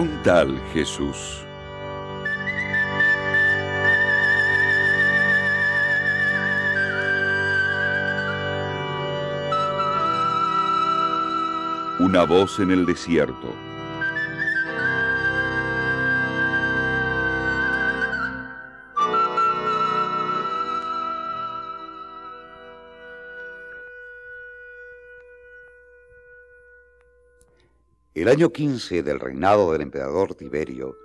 Un tal Jesús. Una voz en el desierto. Año 15 del reinado del emperador Tiberio,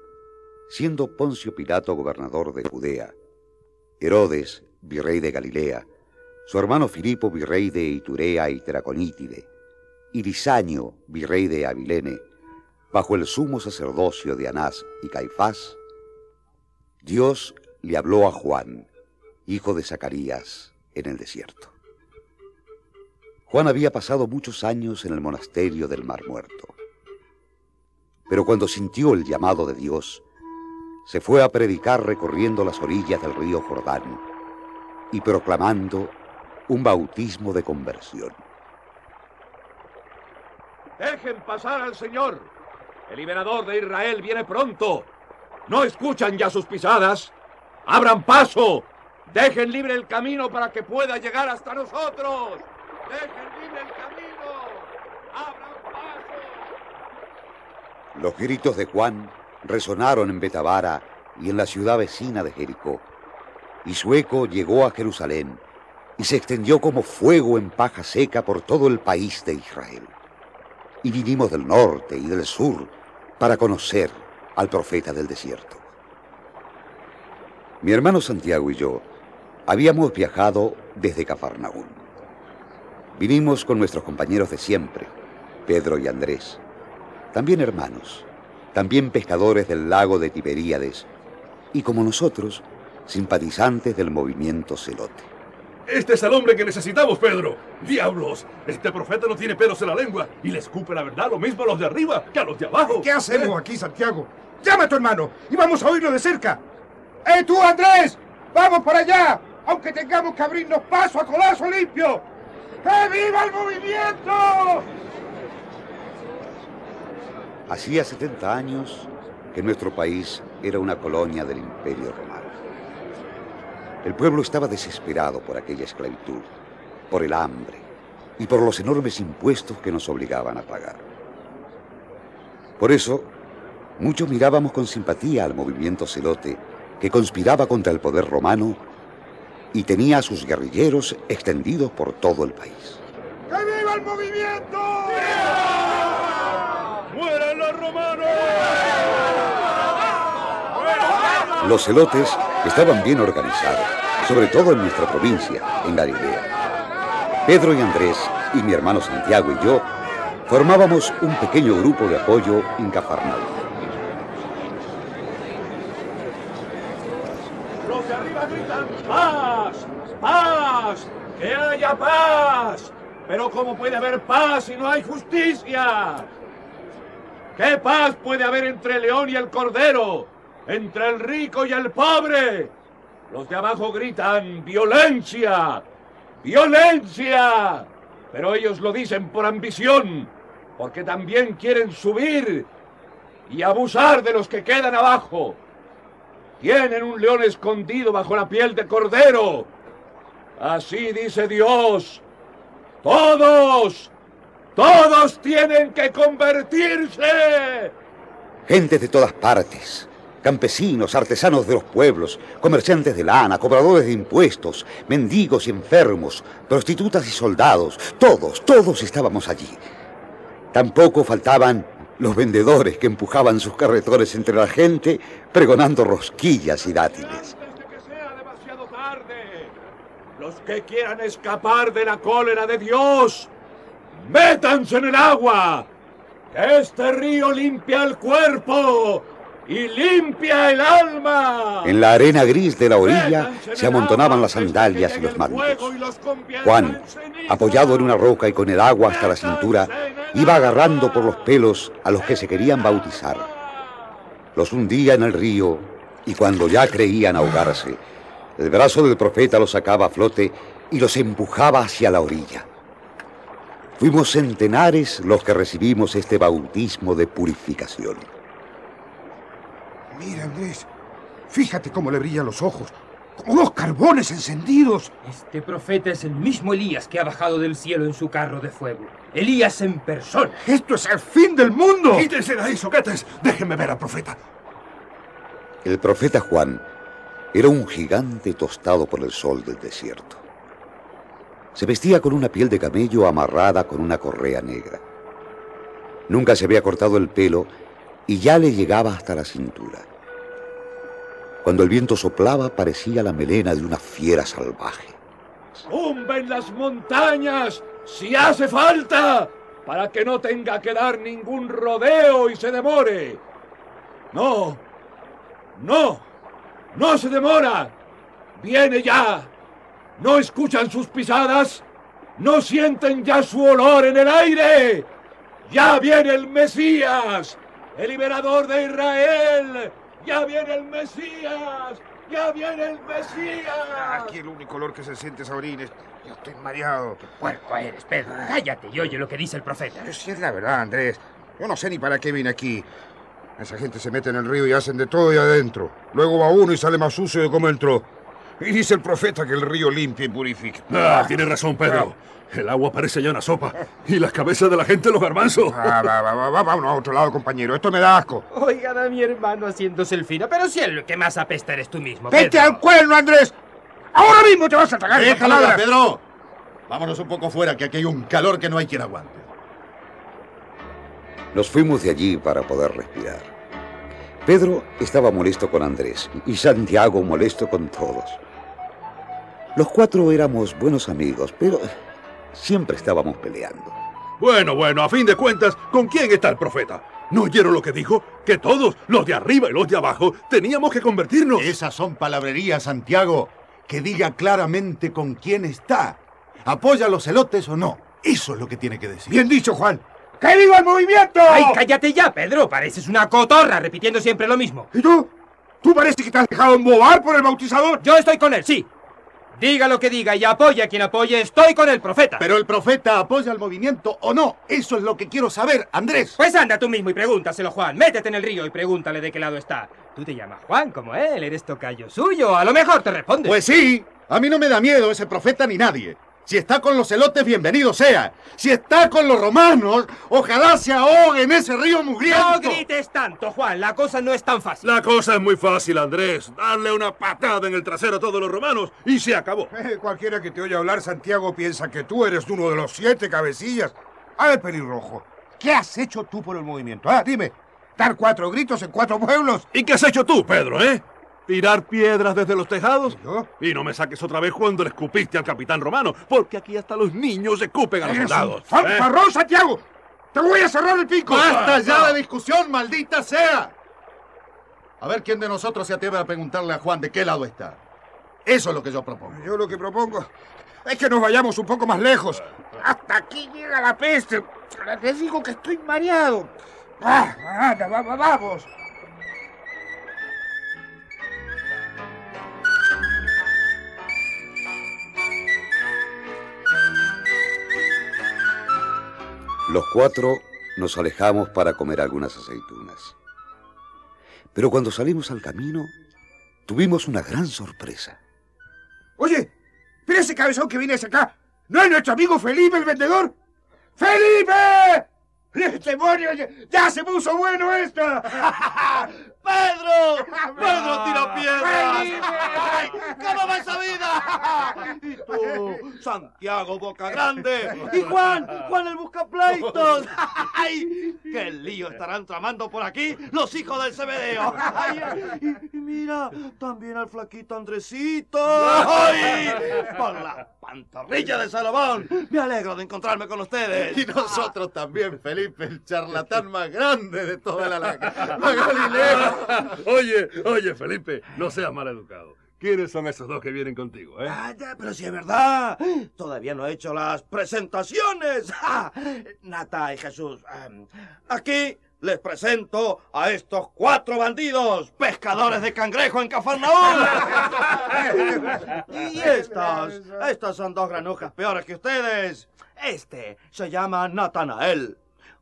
siendo Poncio Pilato gobernador de Judea, Herodes, virrey de Galilea, su hermano Filipo, virrey de Iturea y Teraconítide, y Lisaño, virrey de Abilene, bajo el sumo sacerdocio de Anás y Caifás, Dios le habló a Juan, hijo de Zacarías, en el desierto. Juan había pasado muchos años en el monasterio del Mar Muerto. Pero cuando sintió el llamado de Dios, se fue a predicar recorriendo las orillas del río Jordán y proclamando un bautismo de conversión. Dejen pasar al Señor. El liberador de Israel viene pronto. ¿No escuchan ya sus pisadas? ¡Abran paso! Dejen libre el camino para que pueda llegar hasta nosotros. Dejen libre el camino. ¡Abran! Los gritos de Juan resonaron en Betabara y en la ciudad vecina de Jericó. Y su eco llegó a Jerusalén y se extendió como fuego en paja seca por todo el país de Israel. Y vinimos del norte y del sur para conocer al profeta del desierto. Mi hermano Santiago y yo habíamos viajado desde Cafarnaúm. Vinimos con nuestros compañeros de siempre, Pedro y Andrés, también hermanos, también pescadores del lago de Tiberíades, y como nosotros, simpatizantes del movimiento celote. Este es el hombre que necesitamos, Pedro. Diablos, este profeta no tiene pelos en la lengua y le escupe la verdad lo mismo a los de arriba que a los de abajo. ¿Qué hacemos aquí, Santiago? Llama a tu hermano y vamos a oírlo de cerca. ¡Eh, tú, Andrés! ¡Vamos para allá! Aunque tengamos que abrirnos paso a colazo limpio. ¡Que viva el movimiento! Hacía 70 años que nuestro país era una colonia del Imperio Romano. El pueblo estaba desesperado por aquella esclavitud, por el hambre y por los enormes impuestos que nos obligaban a pagar. Por eso, muchos mirábamos con simpatía al movimiento celote que conspiraba contra el poder romano y tenía a sus guerrilleros extendidos por todo el país. ¡Que viva el movimiento! ¡Mueran los romanos! Los celotes estaban bien organizados, sobre todo en nuestra provincia, en Galilea. Pedro y Andrés y mi hermano Santiago y yo formábamos un pequeño grupo de apoyo en Cafarnaúm. Los de arriba gritan paz, paz, que haya paz. Pero ¿cómo puede haber paz si no hay justicia? ¿Qué paz puede haber entre el león y el cordero? Entre el rico y el pobre. Los de abajo gritan violencia, violencia. Pero ellos lo dicen por ambición, porque también quieren subir y abusar de los que quedan abajo. Tienen un león escondido bajo la piel de cordero. Así dice Dios. Todos, todos tienen que convertirse. Gente de todas partes, campesinos, artesanos de los pueblos, comerciantes de lana, cobradores de impuestos, mendigos y enfermos, prostitutas y soldados, todos, todos estábamos allí. Tampoco faltaban los vendedores que empujaban sus carretones entre la gente, pregonando rosquillas y dátiles. Antes de que sea demasiado tarde. Los que quieran escapar de la cólera de Dios, métanse en el agua. Que este río limpia el cuerpo y limpia el alma. En la arena gris de la orilla se amontonaban las sandalias y los mantos. Juan, apoyado en una roca y con el agua hasta la cintura, iba agarrando por los pelos a los que se querían bautizar. Los hundía en el río y cuando ya creían ahogarse, el brazo del profeta los sacaba a flote y los empujaba hacia la orilla. Fuimos centenares los que recibimos este bautismo de purificación. Mira, Andrés. Fíjate cómo le brillan los ojos. Como dos carbones encendidos. Este profeta es el mismo Elías que ha bajado del cielo en su carro de fuego. Elías en persona. Esto es el fin del mundo. ¡Quítense de ahí, soquetes! Déjenme ver al profeta. El profeta Juan era un gigante tostado por el sol del desierto. Se vestía con una piel de camello amarrada con una correa negra. Nunca se había cortado el pelo y ya le llegaba hasta la cintura. Cuando el viento soplaba parecía la melena de una fiera salvaje. ¡Tumben las montañas si hace falta! Para que no tenga que dar ningún rodeo y se demore. No, no, no se demora. Viene ya. ¿No escuchan sus pisadas? ¿No sienten ya su olor en el aire? ¡Ya viene el Mesías! ¡El liberador de Israel! ¡Ya viene el Mesías! ¡Ya viene el Mesías! Aquí el único olor que se siente es a orines. Yo estoy mareado. Puerco eres, Pedro. Cállate y oye lo que dice el profeta. Pero si es la verdad, Andrés. Yo no sé ni para qué vine aquí. Esa gente se mete en el río y hacen de todo y adentro. Luego va uno y sale más sucio de como entró. Y dice el profeta que el río limpia y purifica. Ah, tiene razón, Pedro. El agua parece ya una sopa. Y las cabezas de la gente los garbanzos. Va, va, va, va, va, vámonos a otro lado, compañero. Esto me da asco. Oigan a mi hermano haciéndose el fino. Pero si el que más apesta eres tú mismo. ¡Vete Pedro. al cuerno, Andrés! ¡Ahora mismo te vas a tragar Déjalo ya! Pedro. Vámonos un poco fuera, que aquí hay un calor que no hay quien aguante. Nos fuimos de allí para poder respirar. Pedro estaba molesto con Andrés y Santiago molesto con todos. Los cuatro éramos buenos amigos, pero siempre estábamos peleando. Bueno, bueno, a fin de cuentas, ¿con quién está el profeta? ¿No oyeron lo que dijo? Que todos, los de arriba y los de abajo, teníamos que convertirnos. Esas son palabrerías, Santiago. Que diga claramente con quién está. ¿Apoya a los elotes o no? Eso es lo que tiene que decir. Bien dicho, Juan. ¡Que viva el movimiento! ¡Ay, cállate ya, Pedro! Pareces una cotorra repitiendo siempre lo mismo. ¿Y tú? ¿Tú parece que te has dejado embobar por el bautizador? Yo estoy con él, sí. Diga lo que diga y apoye a quien apoye, estoy con el profeta. Pero el profeta apoya al movimiento o no. Eso es lo que quiero saber, Andrés. Pues anda tú mismo y pregúntaselo, Juan. Métete en el río y pregúntale de qué lado está. Tú te llamas Juan como él, eres tocayo suyo. A lo mejor te responde. Pues sí, a mí no me da miedo ese profeta ni nadie. Si está con los elotes, bienvenido sea. Si está con los romanos, ojalá se ahogue en ese río no mugriento. grites tanto, Juan. La cosa no es tan fácil. La cosa es muy fácil, Andrés. Darle una patada en el trasero a todos los romanos y se acabó. Eh, cualquiera que te oye hablar, Santiago, piensa que tú eres uno de los siete cabecillas. A ver, pelirrojo, ¿qué has hecho tú por el movimiento? Ah, dime, dar cuatro gritos en cuatro pueblos. ¿Y qué has hecho tú, Pedro, eh? ¿Tirar piedras desde los tejados? ¿Yo? Y no me saques otra vez cuando le escupiste al capitán romano, porque aquí hasta los niños escupen a los ¡Eres soldados. un ¿eh? Santiago! ¡Te voy a cerrar el pico! ¡Basta ya de discusión, maldita sea! A ver quién de nosotros se atreve a preguntarle a Juan de qué lado está. Eso es lo que yo propongo. Yo lo que propongo es que nos vayamos un poco más lejos. Hasta aquí llega la peste. Te digo que estoy mareado. Ah, anda, va- va- vamos. Los cuatro nos alejamos para comer algunas aceitunas. Pero cuando salimos al camino, tuvimos una gran sorpresa. Oye, pero ese cabezón que viene hacia acá, ¿no es nuestro amigo Felipe el vendedor? ¡Felipe! ¡Demonio! ya- ¡Ya se puso bueno esto! ¡Pedro! ¡Pedro tira piedras! ¡Felipe! ¡Ay, ¿Cómo va esa vida? Y tú, Santiago Boca Grande. Y Juan, Juan el Buscapleitos. ¡Ay! ¡Qué lío estarán tramando por aquí los hijos del! Ay, y, y mira, también al flaquito Andresito. ¡Ay! Con la pantorrilla de Salomón. Me alegro de encontrarme con ustedes. Y nosotros también, Felipe, el charlatán más grande de toda la, la, la Galilea. oye, oye, Felipe, no seas mal educado. ¿Quiénes son esos dos que vienen contigo, eh? Ah, ya, pero si es verdad. Todavía no he hecho las presentaciones. ¡Ja! Nata y Jesús. em, aquí les presento a estos cuatro bandidos, pescadores de cangrejo en Cafarnaúm. y estas, estas son dos granujas peores que ustedes. Este se llama Natanael.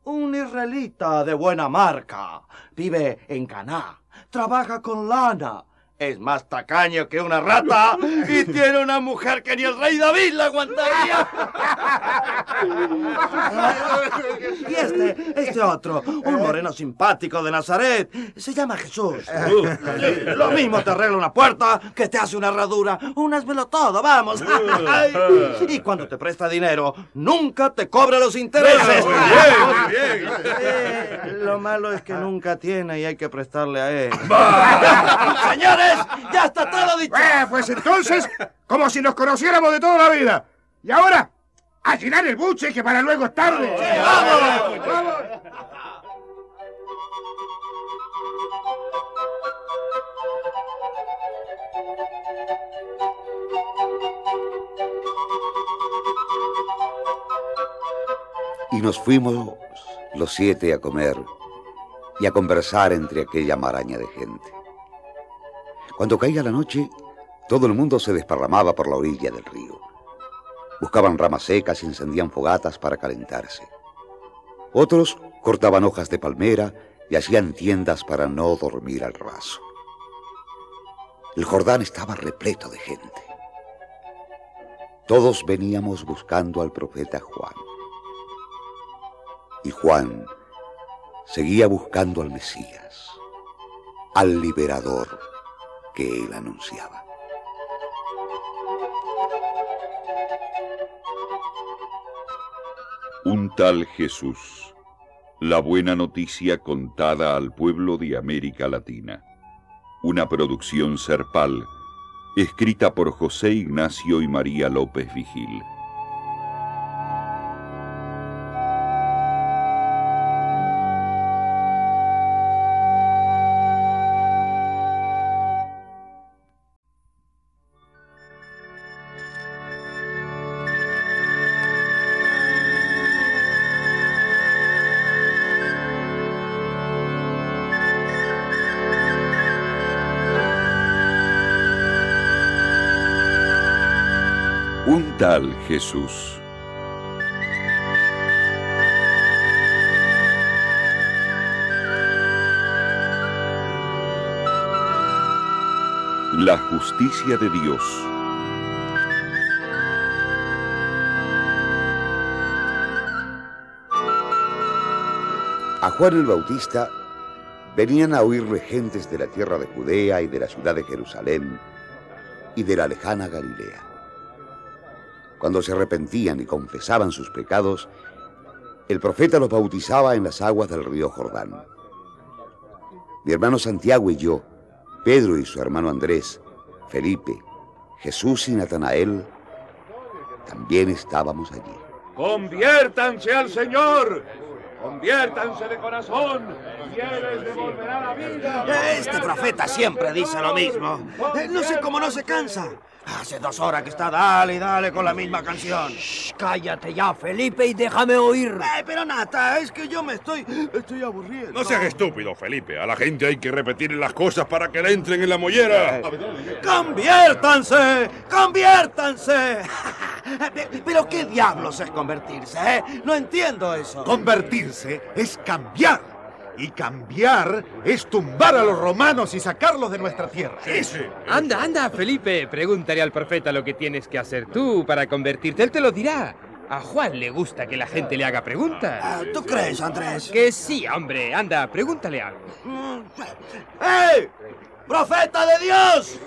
Un israelita de buena marca. Vive en Caná. trabaja con lana. Es más tacaño que una rata y tiene una mujer que ni el rey David la aguantaría. Y este, este otro, un moreno simpático de Nazaret, se llama Jesús. Lo mismo te arregla una puerta que te hace una herradura. Un hazmelo todo, vamos. Y cuando te presta dinero, nunca te cobra los intereses. Eh, Lo malo es que nunca tiene y hay que prestarle a él. Señores, ya está todo dicho. Eh, pues entonces, como si nos conociéramos de toda la vida. Y ahora, a llenar el buche, que para luego es tarde. ¡Vamos! ¡Vamos! Y nos fuimos los siete a comer y a conversar entre aquella maraña de gente. Cuando caía la noche, todo el mundo se desparramaba por la orilla del río. Buscaban ramas secas y encendían fogatas para calentarse. Otros cortaban hojas de palmera y hacían tiendas para no dormir al raso. El Jordán estaba repleto de gente. Todos veníamos buscando al profeta Juan. Y Juan seguía buscando al Mesías, al liberador que él anunciaba. Un tal Jesús. La buena noticia contada al pueblo de América Latina. Una producción Serpal, escrita por José Ignacio y María López Vigil. Un tal Jesús. La justicia de Dios. A Juan el Bautista venían a oírle gentes de la tierra de Judea y de la ciudad de Jerusalén y de la lejana Galilea. Cuando se arrepentían y confesaban sus pecados, el profeta los bautizaba en las aguas del río Jordán. Mi hermano Santiago y yo, Pedro y su hermano Andrés, Felipe, Jesús y Natanael, también estábamos allí. Conviértanse al Señor. Conviértanse de corazón y Él les devolverá la vida. Este profeta siempre dice lo mismo. Eh, No sé cómo no se cansa. Hace dos horas que está dale y dale con la misma canción. Cállate ya, Felipe, y déjame oír. Eh, pero Nata, es que yo me estoy... Estoy aburriendo. No seas estúpido, Felipe. A la gente hay que repetirle las cosas para que le entren en la mollera. ¡Conviértanse! ¡Conviértanse! ¿Pero qué diablos es convertirse, eh? No entiendo eso. Convertirse es cambiar. Y cambiar es tumbar a los romanos y sacarlos de nuestra tierra. Anda, anda, Felipe, pregúntale al profeta lo que tienes que hacer tú para convertirte. Él te lo dirá. A Juan le gusta que la gente le haga preguntas. Ah, ¿Tú crees, Andrés? Que sí, hombre. Anda, pregúntale algo. ¡Ey! ¡Profeta de Dios!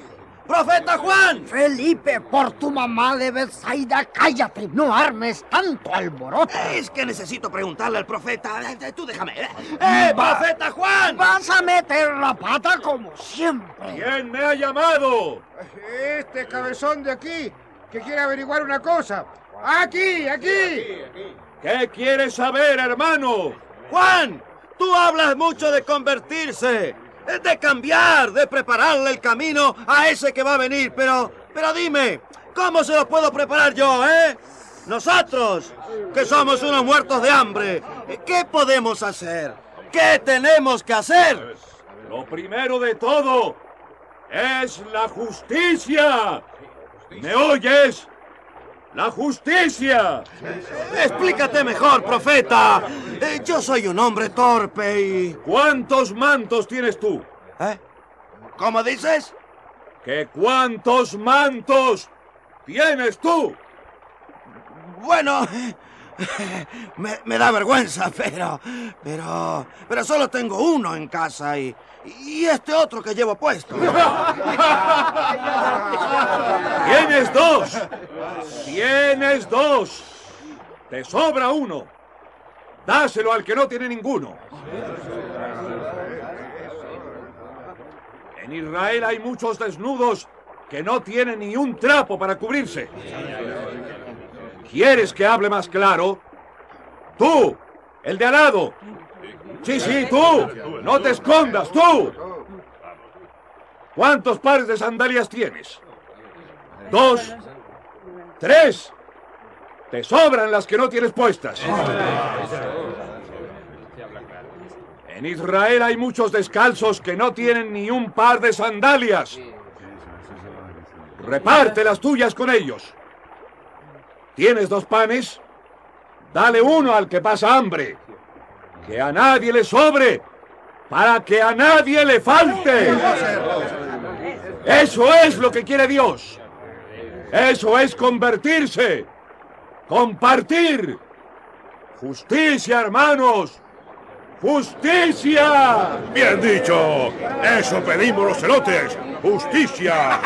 ¡Profeta Juan! Felipe, por tu mamá de Bethsaida, cállate, no armes tanto alboroto. Es que necesito preguntarle al profeta. Eh, Tú déjame. ¡Eh, ¡Eh, profeta Juan! Vas a meter la pata como siempre. ¿Quién me ha llamado? Este cabezón de aquí, que quiere averiguar una cosa. Aquí, aquí. ¿Qué quieres saber, hermano? Juan, tú hablas mucho de convertirse, de cambiar, de prepararle el camino a ese que va a venir, pero, pero dime, ¿cómo se lo puedo preparar yo, eh? Nosotros, que somos unos muertos de hambre, ¿qué podemos hacer? ¿Qué tenemos que hacer? Lo primero de todo es la justicia. ¿Me oyes? La justicia. Explícate mejor, profeta. Eh, yo soy un hombre torpe y... ¿Cuántos mantos tienes tú? ¿Eh? ¿Cómo dices? ¿Que cuántos mantos tienes tú? Bueno, me, me da vergüenza, pero, pero, pero solo tengo uno en casa y, y este otro que llevo puesto. Tienes dos. Tienes dos. Te sobra uno. Dáselo al que no tiene ninguno. En Israel hay muchos desnudos que no tienen ni un trapo para cubrirse. ¿Quieres que hable más claro? Tú, el de al lado. Sí, sí, tú. No te escondas, tú. ¿Cuántos pares de sandalias tienes? Dos. Tres. Te sobran las que no tienes puestas. En Israel hay muchos descalzos que no tienen ni un par de sandalias. Reparte las tuyas con ellos. ¿Tienes dos panes? Dale uno al que pasa hambre. Que a nadie le sobre, para que a nadie le falte. Eso es lo que quiere Dios. Eso es convertirse. Compartir. Justicia, hermanos. ¡Justicia! Bien dicho. Eso pedimos los celotes. Justicia.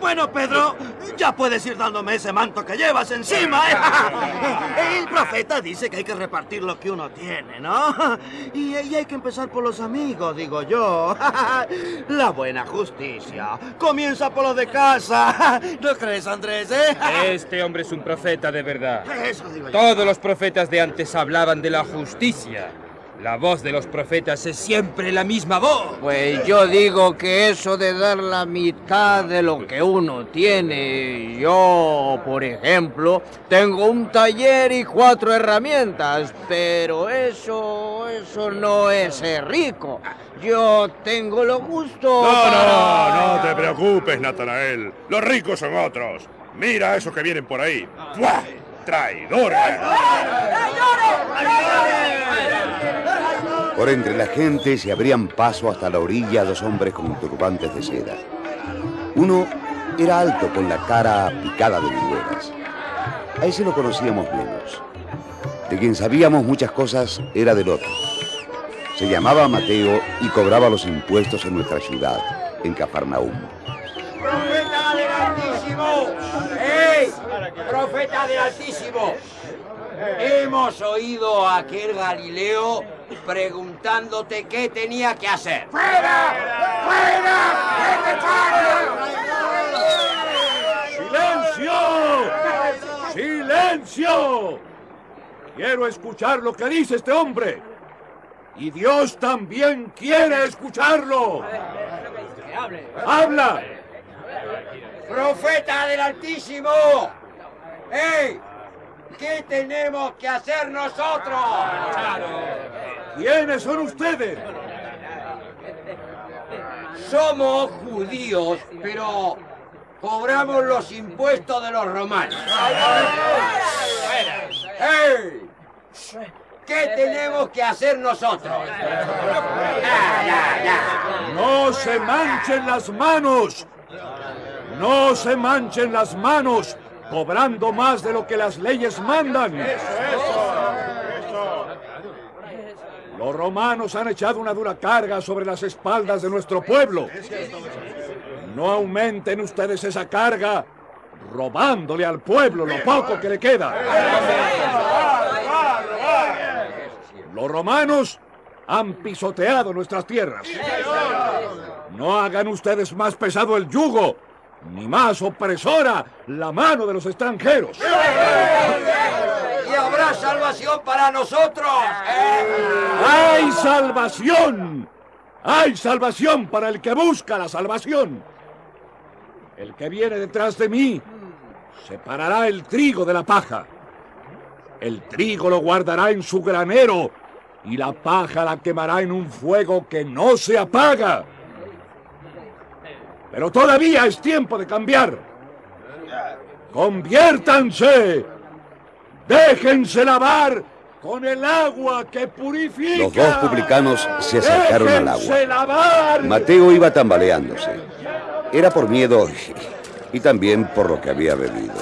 bueno, Pedro, ya puedes ir dándome ese manto que llevas encima. ¿eh? El profeta dice que hay que repartir lo que uno tiene, ¿no? Y, y hay que empezar por los amigos, digo yo. La buena justicia comienza por los de casa. ¿No crees, Andrés, eh? Este hombre es un profeta de verdad. Eso digo yo. Todos los profetas de antes hablaban de la justicia. La voz de los profetas es siempre la misma voz. Pues yo digo que eso de dar la mitad de lo que uno tiene, yo, por ejemplo, tengo un taller y cuatro herramientas, pero eso, eso no es ser rico. Yo tengo lo justo. No, para- no, no te preocupes, Natanael. Los ricos son otros. Mira a esos que vienen por ahí. ¡Buah! ¡Traidores! Por entre la gente se abrían paso hasta la orilla dos hombres con turbantes de seda. Uno era alto con la cara picada de viruelas. A ese lo conocíamos menos. De quien sabíamos muchas cosas era del otro. Se llamaba Mateo y cobraba los impuestos en nuestra ciudad, en Cafarnaúm. ¡Profeta del Altísimo! ¡Ey! ¡Profeta del Altísimo! Hemos oído a aquel Galileo preguntándote qué tenía que hacer. ¡Silencio! ¡Silencio! Quiero escuchar lo que dice este hombre. Y Dios también quiere escucharlo. ¡Habla! ¡Profeta del Altísimo! ¡Ey! ¿Qué tenemos que hacer nosotros? ¿Quiénes son ustedes? Somos judíos, pero cobramos los impuestos de los romanos. ¡Ey! ¿Qué tenemos que hacer nosotros? ¡No se manchen las manos! ¡No se manchen las manos! Cobrando más de lo que las leyes mandan. Los romanos han echado una dura carga sobre las espaldas de nuestro pueblo. No aumenten ustedes esa carga robándole al pueblo lo poco que le queda. Los romanos han pisoteado nuestras tierras. No hagan ustedes más pesado el yugo, ni más opresora la mano de los extranjeros. ¿Y habrá salvación para nosotros? ¡Hay salvación! ¡Hay salvación para el que busca la salvación! El que viene detrás de mí separará el trigo de la paja. El trigo lo guardará en su granero y la paja la quemará en un fuego que no se apaga. Pero todavía es tiempo de cambiar. Conviértanse. Déjense lavar con el agua que purifica. Los dos publicanos se acercaron al agua. Lavar. Mateo iba tambaleándose. Era por miedo y también por lo que había bebido.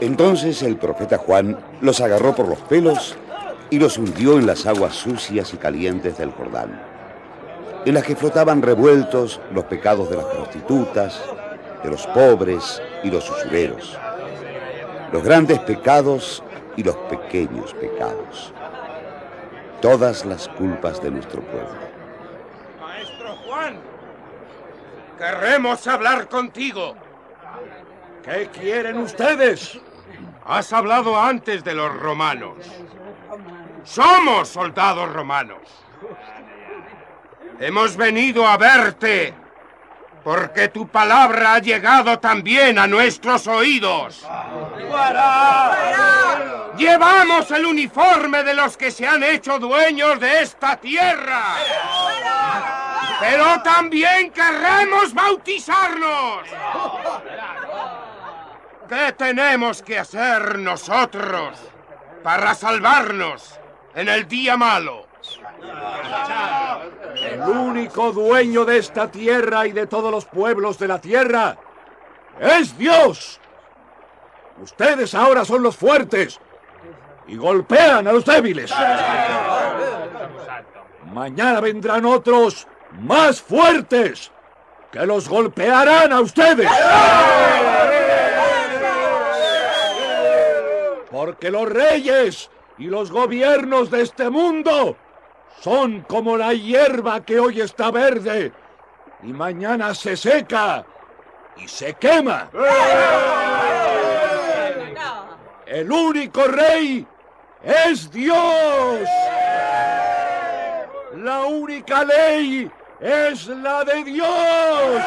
Entonces el profeta Juan los agarró por los pelos y los hundió en las aguas sucias y calientes del Jordán, en las que flotaban revueltos los pecados de las prostitutas, de los pobres y los usureros, los grandes pecados y los pequeños pecados, todas las culpas de nuestro pueblo. Maestro Juan, queremos hablar contigo. ¿Qué quieren ustedes? Has hablado antes de los romanos. Somos soldados romanos. Hemos venido a verte porque tu palabra ha llegado también a nuestros oídos. Llevamos el uniforme de los que se han hecho dueños de esta tierra. Pero también queremos bautizarnos. ¿Qué tenemos que hacer nosotros para salvarnos en el día malo? El único dueño de esta tierra y de todos los pueblos de la tierra es Dios. Ustedes ahora son los fuertes y golpean a los débiles. Mañana vendrán otros más fuertes que los golpearán a ustedes. Porque los reyes y los gobiernos de este mundo son como la hierba que hoy está verde y mañana se seca y se quema. El único rey es Dios. La única ley es la de Dios.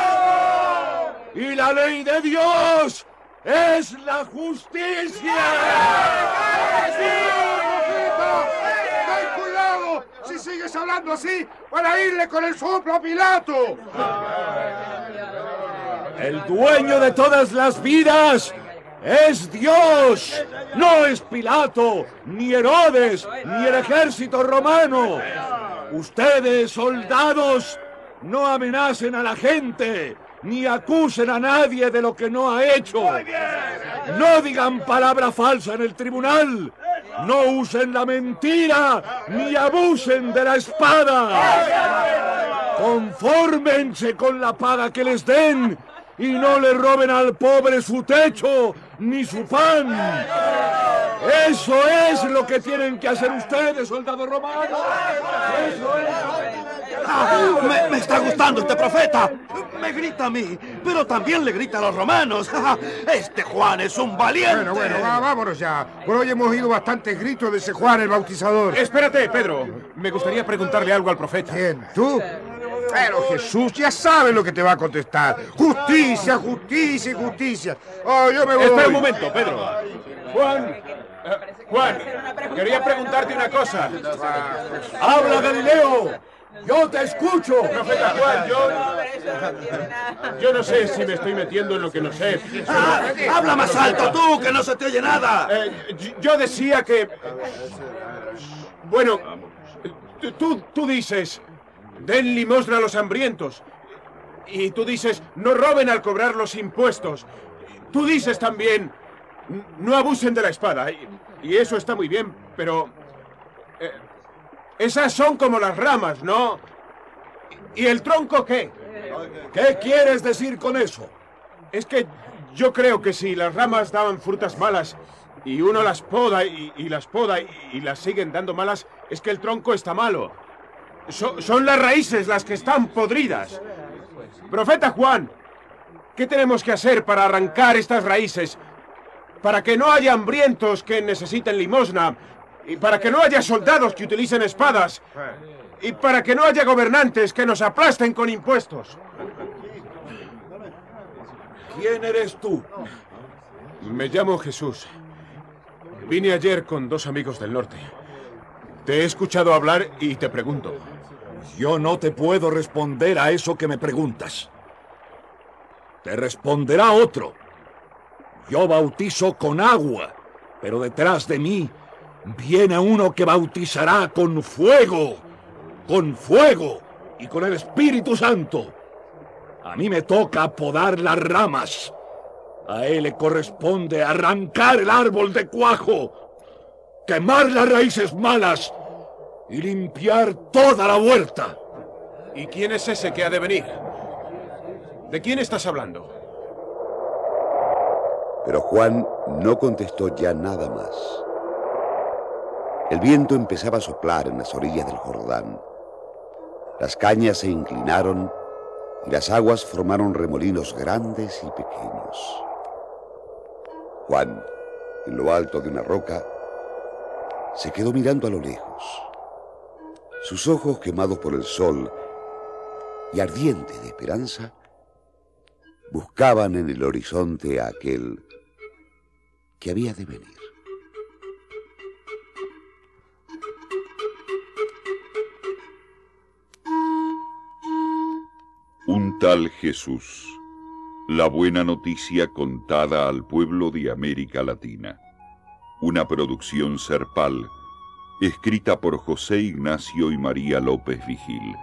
Y la ley de Dios es la justicia. ¡Ten cuidado! Si sigues hablando así, para irle con el soplo a Pilato. El dueño de todas las vidas es Dios. No es Pilato, ni Herodes, ni el ejército romano. Ustedes, soldados, no amenacen a la gente, ni acusen a nadie de lo que no ha hecho. No digan palabra falsa en el tribunal. No usen la mentira, ni abusen de la espada. Confórmense con la paga que les den y no le roben al pobre su techo ni su pan. Eso es lo que tienen que hacer ustedes, soldados romanos. Eso es. Ah, me, me está gustando este profeta. Me grita a mí, pero también le grita a los romanos. Este Juan es un valiente. Bueno, bueno, va- vámonos ya. Por hoy hemos oído bastantes gritos de ese Juan el Bautizador. Espérate, Pedro. Me gustaría preguntarle algo al profeta. ¿Quién? ¿Tú? Pero Jesús ya sabe lo que te va a contestar. Justicia, justicia y justicia. Oh, yo me voy. Espera un momento, Pedro. Juan. eh, Juan, quería preguntarte una cosa. ¡Habla, Galileo! ¡Yo te escucho! Profeta Juan, yo. Yo no sé si me estoy metiendo en lo que no sé. Ah, habla más alto tú, que no se te oye nada. Eh, yo decía que. Bueno, tú, tú dices. Den limosna a los hambrientos. Y tú dices, no roben al cobrar los impuestos. Tú dices también, "N- no abusen de la espada. Y, eso está muy bien, pero... eh, esas son como las ramas, ¿no? ¿Y el tronco qué? ¿Qué quieres decir con eso? Es que yo creo que si las ramas daban frutas malas y uno las poda y, y las poda y, y las siguen dando malas, es que el tronco está malo. So- son las raíces las que están podridas. Profeta Juan, ¿qué tenemos que hacer para arrancar estas raíces? Para que no haya hambrientos que necesiten limosna. Y para que no haya soldados que utilicen espadas. Y para que no haya gobernantes que nos aplasten con impuestos. ¿Quién eres tú? Me llamo Jesús. Vine ayer con dos amigos del norte. Te he escuchado hablar y te pregunto. Yo no te puedo responder a eso que me preguntas. Te responderá otro. Yo bautizo con agua, pero detrás de mí viene uno que bautizará con fuego, con fuego y con el Espíritu Santo. A mí me toca podar las ramas. A él le corresponde arrancar el árbol de cuajo, quemar las raíces malas y limpiar toda la huerta. ¿Y quién es ese que ha de venir? ¿De quién estás hablando? Pero Juan no contestó ya nada más. El viento empezaba a soplar en las orillas del Jordán. Las cañas se inclinaron y las aguas formaron remolinos grandes y pequeños. Juan, en lo alto de una roca, se quedó mirando a lo lejos. Sus ojos quemados por el sol y ardientes de esperanza, buscaban en el horizonte a aquel que había de venir. Un tal Jesús, la buena noticia contada al pueblo de América Latina. Una producción serpal, escrita por José Ignacio y María López Vigil.